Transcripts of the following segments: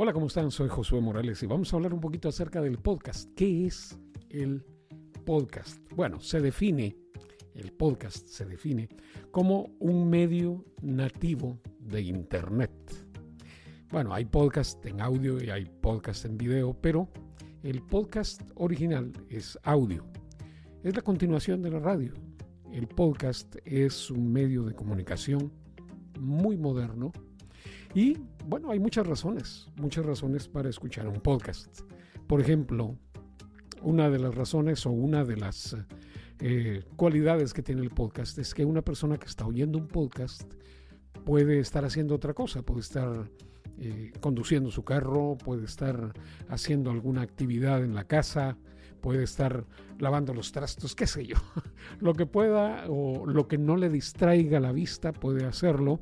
Hola, ¿cómo están? Soy Josué Morales y vamos a hablar un poquito acerca del podcast. ¿Qué es el podcast? Bueno, se define, el podcast se define como un medio nativo de Internet. Bueno, hay podcast en audio y hay podcast en video, pero el podcast original es audio. Es la continuación de la radio. El podcast es un medio de comunicación muy moderno y bueno, hay muchas razones, muchas razones para escuchar un podcast. Por ejemplo, una de las razones o una de las eh, cualidades que tiene el podcast es que una persona que está oyendo un podcast puede estar haciendo otra cosa, puede estar eh, conduciendo su carro, puede estar haciendo alguna actividad en la casa, puede estar lavando los trastos, qué sé yo. lo que pueda o lo que no le distraiga la vista puede hacerlo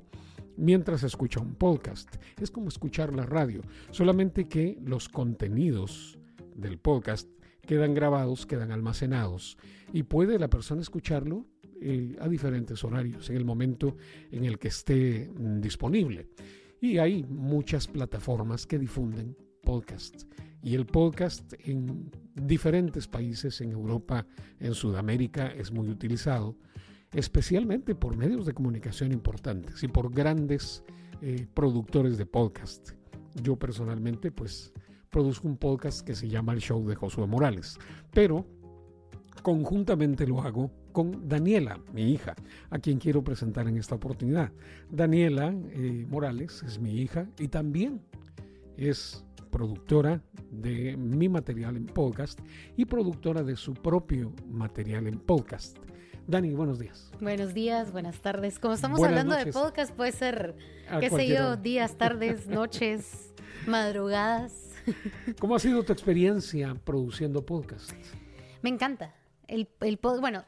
mientras escucha un podcast. Es como escuchar la radio, solamente que los contenidos del podcast quedan grabados, quedan almacenados y puede la persona escucharlo eh, a diferentes horarios, en el momento en el que esté mm, disponible. Y hay muchas plataformas que difunden podcasts. Y el podcast en diferentes países, en Europa, en Sudamérica, es muy utilizado especialmente por medios de comunicación importantes y por grandes eh, productores de podcast. Yo personalmente pues produzco un podcast que se llama El Show de Josué Morales, pero conjuntamente lo hago con Daniela, mi hija, a quien quiero presentar en esta oportunidad. Daniela eh, Morales es mi hija y también es productora de mi material en podcast y productora de su propio material en podcast. Dani, buenos días. Buenos días, buenas tardes. Como estamos hablando de podcast, puede ser, qué sé yo, días, tardes, noches, madrugadas. ¿Cómo ha sido tu experiencia produciendo podcast? Me encanta. El, el bueno,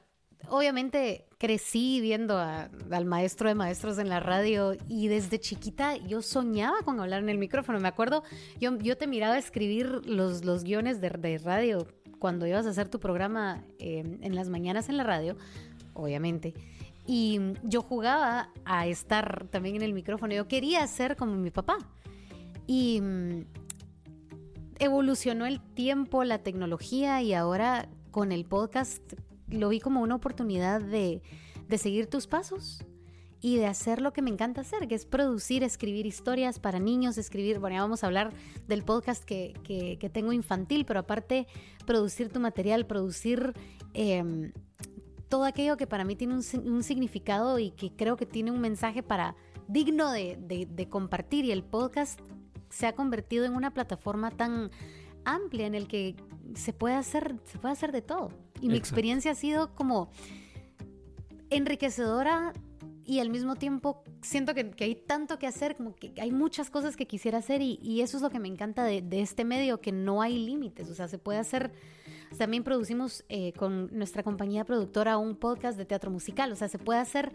obviamente crecí viendo al maestro de maestros en la radio y desde chiquita yo soñaba con hablar en el micrófono. Me acuerdo, yo, yo te miraba escribir los, los guiones de, de radio cuando ibas a hacer tu programa eh, en las mañanas en la radio, obviamente. Y yo jugaba a estar también en el micrófono. Yo quería ser como mi papá. Y mm, evolucionó el tiempo, la tecnología y ahora con el podcast lo vi como una oportunidad de, de seguir tus pasos y de hacer lo que me encanta hacer, que es producir, escribir historias para niños, escribir, bueno, ya vamos a hablar del podcast que, que, tengo infantil, pero aparte producir tu material, producir em, todo aquello que para mí tiene un, significado y que creo que tiene un mensaje para digno de, de, compartir y el podcast se ha convertido en una plataforma tan amplia en el que se puede hacer, se puede hacer de todo. Y mi experiencia ha sido como enriquecedora y al mismo tiempo siento que, hay tanto que hacer, como que hay muchas cosas que quisiera hacer y, eso es lo que me encanta de, este medio, que no hay límites, o sea, se puede hacer, también producimos eh, con nuestra compañía productora un podcast de teatro musical, o sea, se puede hacer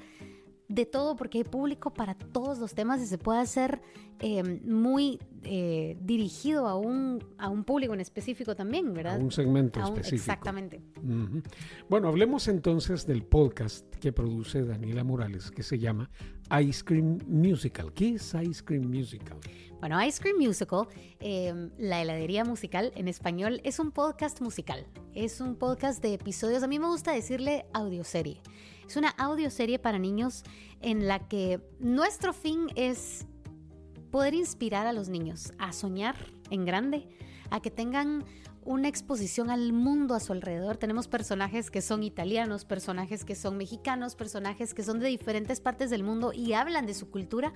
de todo porque hay público para todos los temas y se puede hacer em, muy eh, dirigido a un, a un público en específico también, ¿verdad? A un segmento específico. Exactamente. Bueno, hablemos entonces del podcast que produce Daniela Morales que se llama Ice Cream Musical. ¿Qué es Ice Cream Musical? Bueno, Ice Cream Musical, em, la heladería musical en español, es un podcast musical. Es un podcast de episodios. A mí me gusta decirle audioserie. Es una audioserie para niños en la que nuestro fin es poder inspirar a los niños a soñar en grande, a que tengan una exposición al mundo a su alrededor. Tenemos personajes que son italianos, personajes que son mexicanos, personajes que son de diferentes partes del mundo y hablan de su cultura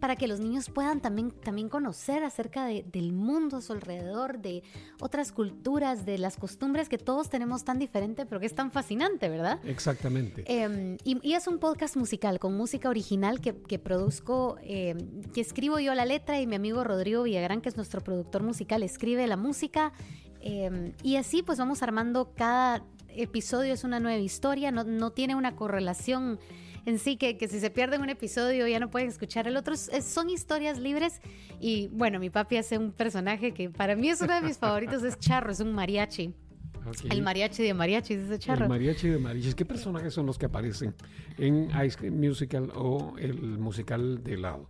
para que los niños puedan también, también conocer acerca del mundo a su alrededor, de otras culturas, de las costumbres que todos tenemos tan diferente, pero que es tan fascinante, ¿verdad? Exactamente. Em, y, es un podcast musical con música original que, produzco, em, que escribo yo la letra y mi amigo Rodrigo Villagrán, que es nuestro productor musical, escribe la música. Em, y así pues vamos armando cada episodio, es una nueva historia, no, no tiene una correlación en sí, que, que, si se pierde un episodio ya no pueden escuchar el otro. son historias libres y bueno, mi papi hace un personaje que para mí es uno de mis favoritos, es Charro, es un mariachi. El mariachi de mariachis, ese charro. El mariachi de mariachis. ¿Qué personajes son los que aparecen en Ice Cream Musical o el musical de helado?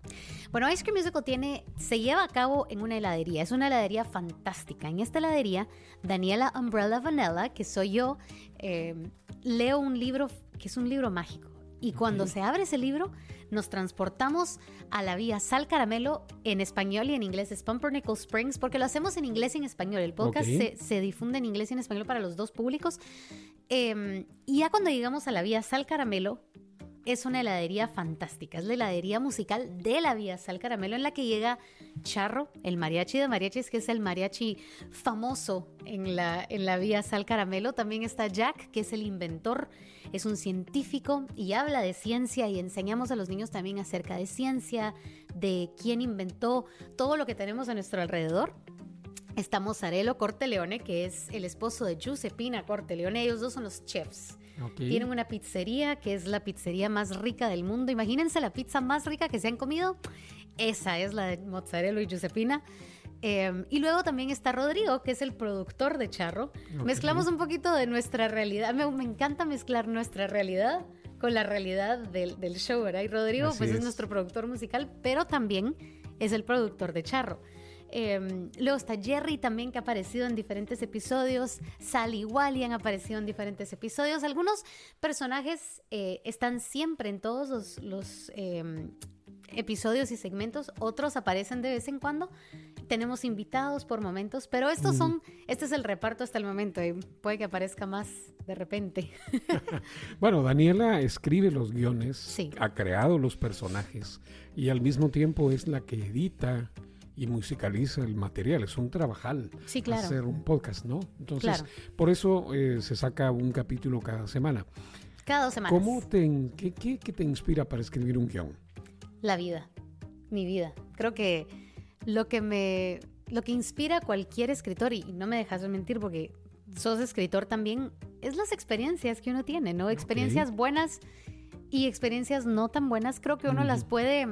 Bueno, Ice Cream Musical tiene, se lleva a cabo en una heladería. Es una heladería fantástica. En esta heladería, Daniela Umbrella Vanilla, que soy yo, eh, leo un libro que es un libro mágico. Y cuando se abre ese libro, nos transportamos a la vía Sal Caramelo en español y en inglés es Pumpernickel Springs, porque lo hacemos en inglés y en español. El podcast se, se difunde en inglés y en español para los dos públicos. Eh, y ya cuando llegamos a la vía Sal Caramelo, es una heladería fantástica. Es la heladería musical de la vía Sal Caramelo en la que llega Charro, el mariachi de mariachis, que es el mariachi famoso en la, en la vía Sal Caramelo. También está Jack, que es el inventor, es un científico y habla de ciencia y enseñamos a los niños también acerca de ciencia, de quién inventó todo lo que tenemos a nuestro alrededor. Está Mozzarella Corteleone, que es el esposo de Giuseppina Corteleone. Ellos dos son los chefs. Ok. Tienen una pizzería que es la pizzería más rica del mundo. Imagínense la pizza más rica que se han comido. Esa es la de Mozzarella y Giuseppina. Eh, y luego también está Rodrigo, que es el productor de Charro. Ok. Mezclamos un poquito de nuestra realidad. Me, me encanta mezclar nuestra realidad con la realidad del, del show, ¿verdad? Y Rodrigo, Así pues es. es. nuestro productor musical, pero también es el productor de Charro. Eh, luego está Jerry también que ha aparecido en diferentes episodios. Sally y Wally han aparecido en diferentes episodios. Algunos personajes eh, están siempre en todos los, los, eh, episodios y segmentos. Otros aparecen de vez en cuando. Tenemos invitados por momentos, pero estos son, este es el reparto hasta el momento y puede que aparezca más de repente. Bueno, Daniela escribe los guiones, Sí. ha creado los personajes y al mismo tiempo es la que edita y musicaliza el material. Es un trabajal Sí, claro. hacer un podcast, ¿no? Entonces, Claro. por eso eh, se saca un capítulo cada semana. Cada dos semanas. ¿Cómo te, qué, qué- qué te inspira para escribir un guion? La vida, mi vida. Creo que lo que me, lo que inspira a cualquier escritor, y no me dejas de mentir porque sos escritor también, es las experiencias que uno tiene, ¿no? Experiencias buenas y experiencias no tan buenas. Creo que uno las puede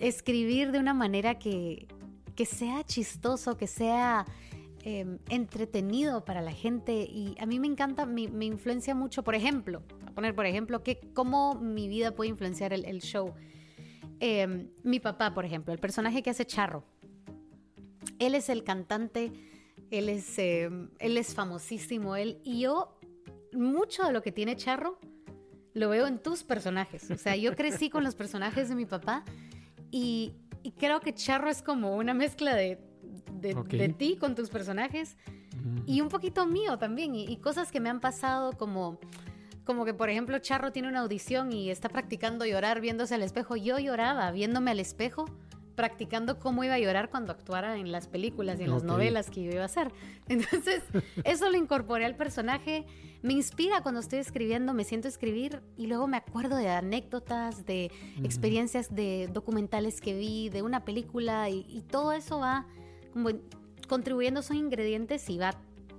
escribir de una manera que, que sea chistoso, que sea eh, entretenido para la gente. Y a mí me encanta, me, me influencia mucho, por ejemplo, a poner por ejemplo, que cómo mi vida puede influenciar el, show. Eh, mi papá, por ejemplo, el personaje que hace Charro, él es el cantante, él es, eh, él es famosísimo, él, y yo, mucho de lo que tiene Charro, lo veo en tus personajes. O sea, yo crecí con los personajes de mi papá y, y creo que Charro es como una mezcla de, de ti con tus personajes y un poquito mío también y, y cosas que me han pasado como como que por ejemplo Charro tiene una audición y está practicando llorar viéndose al espejo. Yo lloraba viéndome al espejo practicando cómo iba a llorar cuando actuara en las películas y en las novelas que yo iba a hacer entonces eso lo incorporé al personaje me inspira cuando estoy escribiendo me siento a escribir y luego me acuerdo de anécdotas de experiencias de documentales que vi de una película y, y todo eso va como contribuyendo son ingredientes y va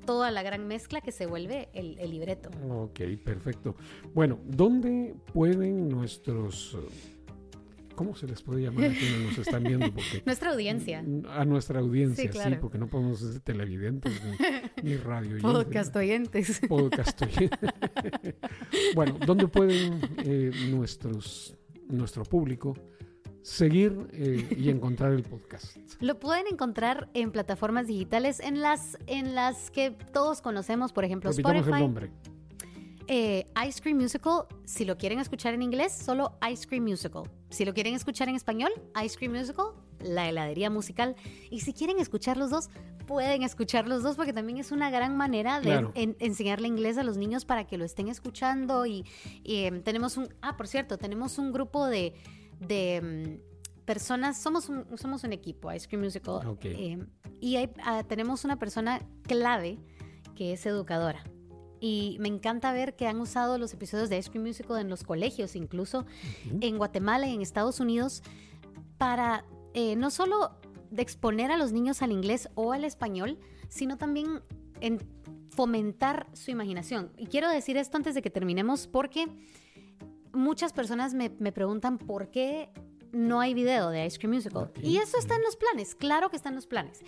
toda la gran mezcla que se vuelve el, el libreto. Ok, perfecto. Bueno, ¿dónde pueden nuestros... ¿Cómo se les puede llamar a quienes nos están viendo? Porque Nuestra audiencia. a nuestra audiencia, Sí, porque no podemos ser televidentes ni, ni radio. Podcast oyentes. Podcast oyentes. bueno, ¿dónde pueden eh, nuestros, nuestro público seguir eh, y encontrar el podcast? Lo pueden encontrar en plataformas digitales en las, en las que todos conocemos, por ejemplo, Repitamos el Spotify. nombre. Eh, Ice Cream Musical, si lo quieren escuchar en inglés, solo Ice Cream Musical. Si lo quieren escuchar en español, Ice Cream Musical, la heladería musical. Y si quieren escuchar los dos, pueden escuchar los dos porque también es una gran manera de Claro. en- enseñarle inglés a los niños para que lo estén escuchando. Y, y, em, tenemos un, ah, por cierto, tenemos un grupo de, de em, personas, somos un, somos un equipo, Ice Cream Musical. Ok. em, y hay- ah, tenemos una persona clave que es educadora. Y me encanta ver que han usado los episodios de Ice Cream Musical en los colegios, incluso en Guatemala y en Estados Unidos, para eh, no solo de exponer a los niños al inglés o al español, sino también en fomentar su imaginación. Y quiero decir esto antes de que terminemos porque muchas personas me, me preguntan por qué no hay video de Ice Cream Musical. Y eso está en los planes, claro que está en los planes.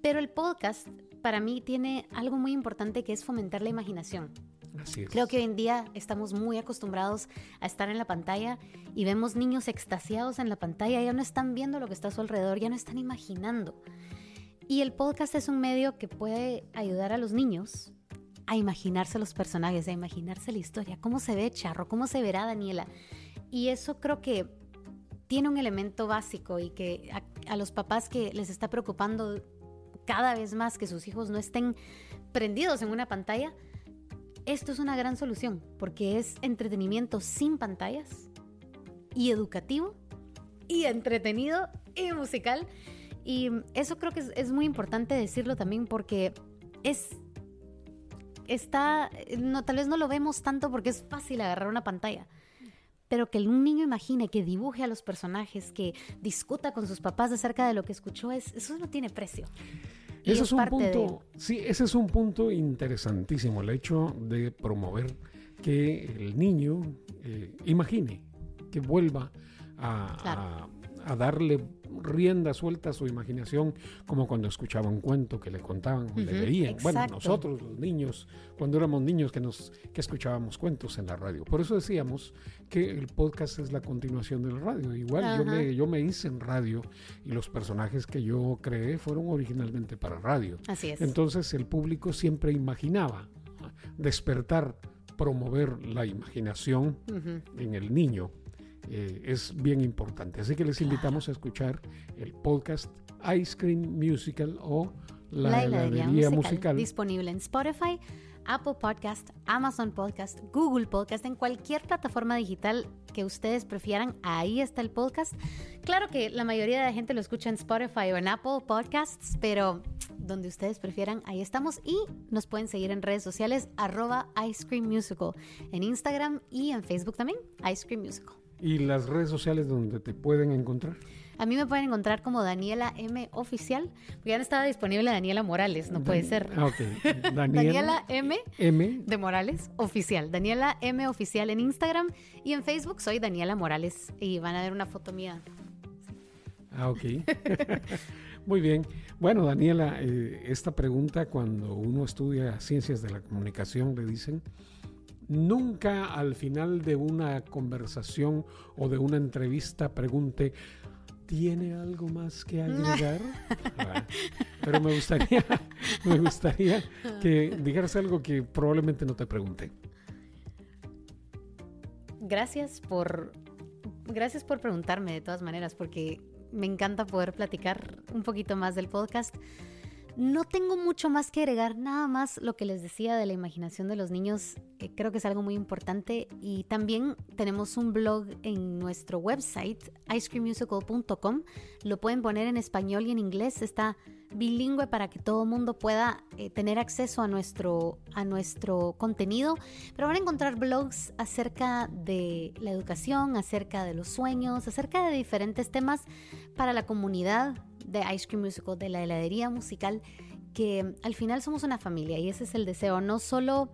Pero el podcast para mí tiene algo muy importante que es fomentar la imaginación. Así es. Creo que hoy en día estamos muy acostumbrados a estar en la pantalla y vemos niños extasiados en la pantalla, ya no están viendo lo que está a su alrededor, ya no están imaginando. Y el podcast es un medio que puede ayudar a los niños a imaginarse los personajes, a imaginarse la historia, cómo se ve Charro, cómo se verá Daniela. Y eso creo que tiene un elemento básico y que a, a los papás que les está preocupando cada vez más que sus hijos no estén prendidos en una pantalla, esto es una gran solución porque es entretenimiento sin pantallas y educativo y entretenido y musical. Y eso creo que es, es muy importante decirlo también porque es está no tal vez no lo vemos tanto porque es fácil agarrar una pantalla. Pero que un niño imagine, que dibuje a los personajes, que discuta con sus papás acerca de lo que escuchó, es, eso no tiene precio. Y Ese es un de- punto, sí, ese es un punto interesantísimo, el hecho de promover que el niño eh, imagine, que vuelva a, Claro. a- a darle rienda suelta a su imaginación, como cuando escuchaba un cuento que le contaban o le Ujú, leían. Bueno, nosotros los niños, cuando éramos niños que, nos, que escuchábamos cuentos en la radio. Por eso decíamos que el podcast es la continuación del radio. Igual yo me, yo me hice en radio y los personajes que yo creé fueron originalmente para radio. Así es. Entonces el público siempre imaginaba despertar, promover la imaginación en el niño. Eh, es bien importante. Así que les invitamos a escuchar el podcast Ice Cream Musical o La, heladería musical. Disponible en Spotify, Apple Podcast, Amazon Podcast, Google Podcast, en cualquier plataforma digital que ustedes prefieran, ahí está el podcast. Claro que la mayoría de la gente lo escucha en Spotify o en Apple Podcasts, pero donde ustedes prefieran, ahí estamos. Y nos pueden seguir en redes sociales, arroba Ice Cream Musical, en Instagram y en Facebook también, Ice Cream Musical. Y las redes sociales donde te pueden encontrar. A mí me pueden encontrar como Daniela M Oficial, porque ya no estaba disponible Daniela Morales, no puede ser. Ah, ok. Daniela, Daniela M M. de Morales Oficial. Daniela M Oficial en Instagram y en Facebook soy Daniela Morales y van a ver una foto mía. Ah, ok. Muy bien. Bueno, Daniela, eh, esta pregunta cuando uno estudia ciencias de la comunicación le dicen, nunca al final de una conversación o de una entrevista pregunte, ¿tiene algo más que agregar? Ah, Pero me gustaría, me gustaría que dijeras algo que probablemente no te pregunte. Gracias por gracias por preguntarme de todas maneras porque me encanta poder platicar un poquito más del podcast. No tengo mucho más que agregar, nada más lo que les decía de la imaginación de los niños, creo que es algo muy importante. Y también tenemos un blog en nuestro website, icecreammusical.com, lo pueden poner en español y en inglés, está bilingüe para que todo mundo pueda eh, tener acceso a nuestro, a nuestro contenido, pero van a encontrar blogs acerca de la educación, acerca de los sueños, acerca de diferentes temas para la comunidad de Ice Cream Musical, de la heladería musical, que al final somos una familia y ese es el deseo, no solo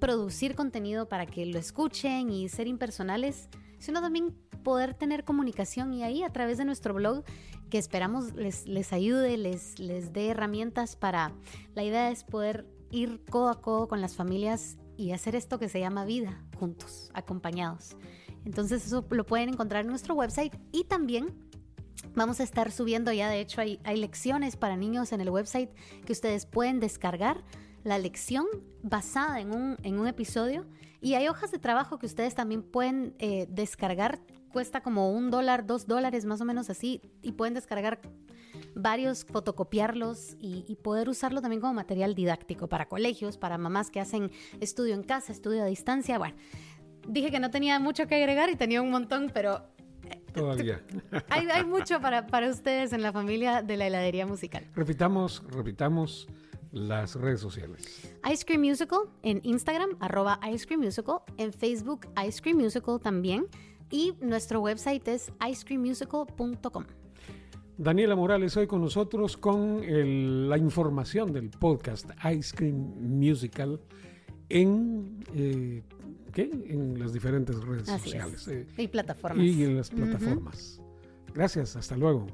producir contenido para que lo escuchen y ser impersonales, sino también poder tener comunicación y ahí a través de nuestro blog que esperamos les, les ayude, les, les dé herramientas para... La idea es poder ir codo a codo con las familias y hacer esto que se llama vida juntos, acompañados. Entonces eso lo pueden encontrar en nuestro website y también vamos a estar subiendo ya, de hecho hay, lecciones para niños en el website que ustedes pueden descargar la lección basada en un, en un episodio y hay hojas de trabajo que ustedes también pueden eh, descargar, cuesta como un dólar, dos dólares más o menos así y pueden descargar varios, fotocopiarlos y, y poder usarlo también como material didáctico para colegios, para mamás que hacen estudio en casa, estudio a distancia, bueno. Dije que no tenía mucho que agregar y tenía un montón, pero Todavía. hay, hay mucho para, para ustedes en la familia de la heladería musical. repitamos, repitamos las redes sociales. Ice Cream Musical en Instagram, arroba Ice Cream Musical, en Facebook Ice Cream Musical también y nuestro website es icecreammusical.com. Daniela Morales hoy con nosotros con el- la información del podcast Ice Cream Musical en, eh, ¿qué? en las diferentes redes Así sociales es. eh, Y plataformas. y en las plataformas. Gracias, hasta luego.